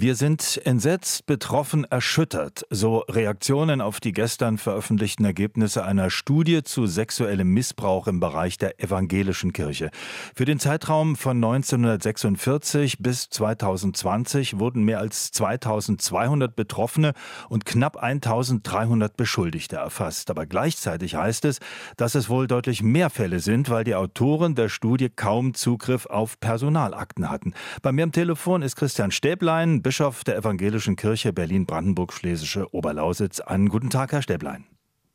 Wir sind entsetzt, betroffen, erschüttert. So Reaktionen auf die gestern veröffentlichten Ergebnisse einer Studie zu sexuellem Missbrauch im Bereich der evangelischen Kirche. Für den Zeitraum von 1946 bis 2020 wurden mehr als 2200 Betroffene und knapp 1300 Beschuldigte erfasst. Aber gleichzeitig heißt es, dass es wohl deutlich mehr Fälle sind, weil die Autoren der Studie kaum Zugriff auf Personalakten hatten. Bei mir am Telefon ist Christian Stäblein, Bischof der Evangelischen Kirche Berlin-Brandenburg-Schlesische Oberlausitz an. Guten Tag, Herr Stäblein.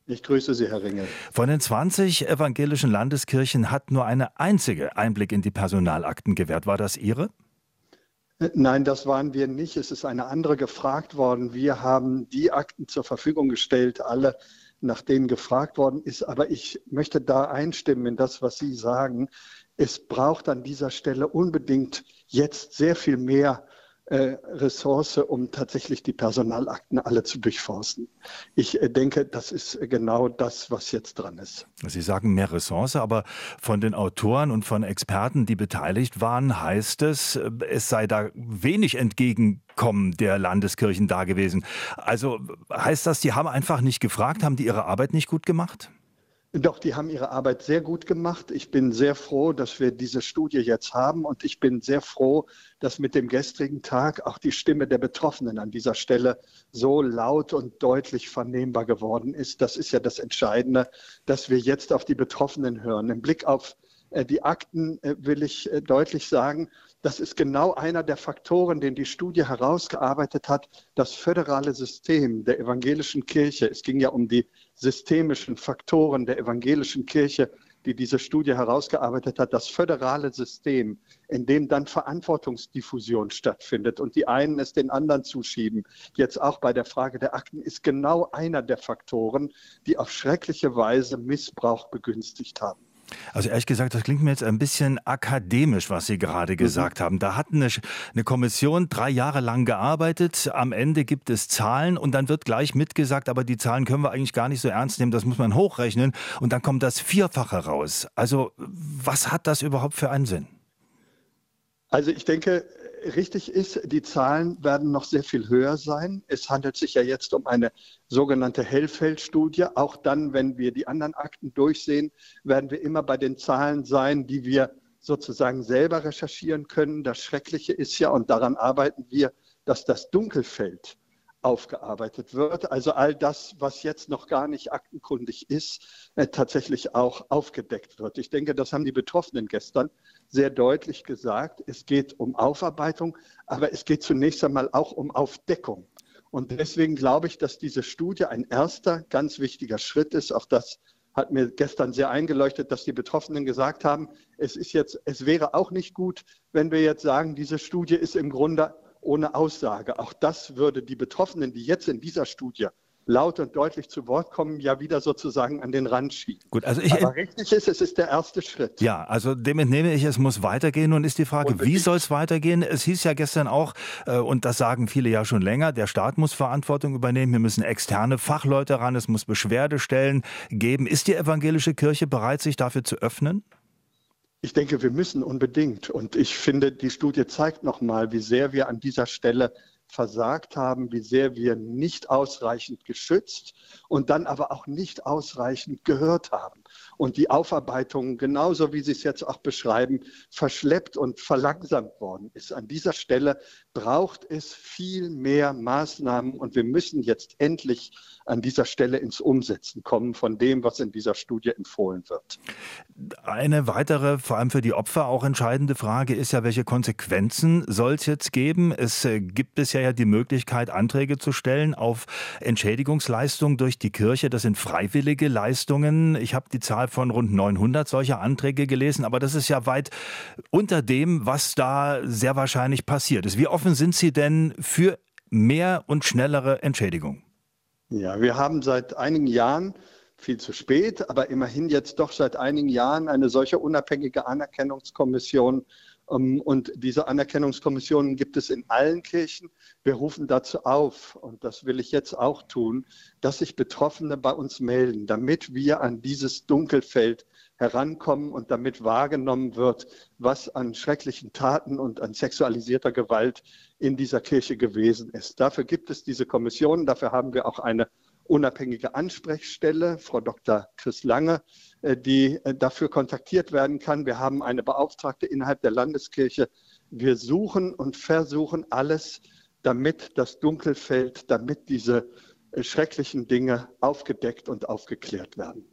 Ich grüße Sie, Herr Ringel. Von den 20 evangelischen Landeskirchen hat nur eine einzige Einblick in die Personalakten gewährt. War das Ihre? Äh, nein, das waren wir nicht. Es ist eine andere gefragt worden. Wir haben die Akten zur Verfügung gestellt, alle, nach denen gefragt worden ist. Aber ich möchte da einstimmen in das, was Sie sagen. Es braucht an dieser Stelle unbedingt jetzt sehr viel mehr äh, Ressource, um tatsächlich die Personalakten alle zu durchforsten. Ich äh, denke, das ist genau das, was jetzt dran ist. Sie sagen mehr Ressource, aber von den Autoren und von Experten, die beteiligt waren, heißt es, äh, es sei da wenig Entgegenkommen der Landeskirchen da gewesen. Also heißt das, die haben einfach nicht gefragt, haben die ihre Arbeit nicht gut gemacht? Doch, die haben ihre Arbeit sehr gut gemacht. Ich bin sehr froh, dass wir diese Studie jetzt haben und ich bin sehr froh, dass mit dem gestrigen Tag auch die Stimme der Betroffenen an dieser Stelle so laut und deutlich vernehmbar geworden ist. Das ist ja das Entscheidende, dass wir jetzt auf die Betroffenen hören. Im Blick auf die Akten äh, will ich äh, deutlich sagen, das ist genau einer der Faktoren, den die Studie herausgearbeitet hat. Das föderale System der evangelischen Kirche. Es ging ja um die systemischen Faktoren der evangelischen Kirche, die diese Studie herausgearbeitet hat. Das föderale System, in dem dann Verantwortungsdiffusion stattfindet und die einen es den anderen zuschieben. Jetzt auch bei der Frage der Akten ist genau einer der Faktoren, die auf schreckliche Weise Missbrauch begünstigt haben. Also ehrlich gesagt, das klingt mir jetzt ein bisschen akademisch, was Sie gerade mhm. gesagt mhm. haben. Da hat eine, eine, Kommission drei Jahre lang gearbeitet, am Ende gibt es Zahlen und dann wird gleich mitgesagt, aber die Zahlen können wir eigentlich gar nicht so ernst nehmen, das muss man hochrechnen und dann kommt das Vierfache raus. Also was hat das überhaupt für einen Sinn? Also ich denke, richtig ist, die Zahlen werden noch sehr viel höher sein. Es handelt sich ja jetzt um eine sogenannte Hellfeld-Studie. Auch dann, wenn wir die anderen Akten durchsehen, werden wir immer bei den Zahlen sein, die wir sozusagen selber recherchieren können. Das Schreckliche ist ja, und daran arbeiten wir, dass das Dunkelfeld aufgearbeitet wird. Also all das, was jetzt noch gar nicht aktenkundig ist, äh, tatsächlich auch aufgedeckt wird. Ich denke, das haben die Betroffenen gestern sehr deutlich gesagt. Es geht um Aufarbeitung, aber es geht zunächst einmal auch um Aufdeckung. Und deswegen glaube ich, dass diese Studie ein erster ganz wichtiger Schritt ist. Auch das hat mir gestern sehr eingeleuchtet, dass die Betroffenen gesagt haben, es ist jetzt, es wäre auch nicht gut, wenn wir jetzt sagen, diese Studie ist im Grunde ohne Aussage. Auch das würde die Betroffenen, die jetzt in dieser Studie laut und deutlich zu Wort kommen, ja wieder sozusagen an den Rand schieben. Gut, also ich, Aber richtig ist, es ist der erste Schritt. Ja, also dem entnehme ich, es muss weitergehen. Nun ist die Frage, wie soll es weitergehen? Es hieß ja gestern auch, äh, und das sagen viele ja schon länger, der Staat muss Verantwortung übernehmen. Wir müssen externe Fachleute ran, es muss Beschwerdestellen geben. Ist die evangelische Kirche bereit, sich dafür zu öffnen? Ich denke, wir müssen unbedingt. Und ich finde, die Studie zeigt nochmal, wie sehr wir an dieser Stelle versagt haben, wie sehr wir nicht ausreichend geschützt und dann aber auch nicht ausreichend gehört haben. Und die Aufarbeitung, genauso wie Sie es jetzt auch beschreiben, verschleppt und verlangsamt worden ist. An dieser Stelle braucht es viel mehr Maßnahmen und wir müssen jetzt endlich an dieser Stelle ins Umsetzen kommen von dem, was in dieser Studie empfohlen wird. Eine weitere, vor allem für die Opfer auch entscheidende Frage ist ja, welche Konsequenzen soll es jetzt geben? Es äh, gibt bisher ja die Möglichkeit, Anträge zu stellen auf Entschädigungsleistungen durch die Kirche. Das sind freiwillige Leistungen. Ich habe die Zahl von rund 900 solcher Anträge gelesen, aber das ist ja weit unter dem, was da sehr wahrscheinlich passiert ist. Wie offen sind Sie denn für mehr und schnellere Entschädigung? Ja, wir haben seit einigen Jahren, viel zu spät, aber immerhin jetzt doch seit einigen Jahren eine solche unabhängige Anerkennungskommission. Ähm, und diese Anerkennungskommissionen gibt es in allen Kirchen. Wir rufen dazu auf, und das will ich jetzt auch tun, dass sich Betroffene bei uns melden, damit wir an dieses Dunkelfeld herankommen und damit wahrgenommen wird, was an schrecklichen Taten und an sexualisierter Gewalt in dieser Kirche gewesen ist. Dafür gibt es diese Kommission, dafür haben wir auch eine unabhängige Ansprechstelle, Frau Dr. Chris Lange, äh, die äh, dafür kontaktiert werden kann. Wir haben eine Beauftragte innerhalb der Landeskirche. Wir suchen und versuchen alles, damit das Dunkel fällt, damit diese äh, schrecklichen Dinge aufgedeckt und aufgeklärt werden.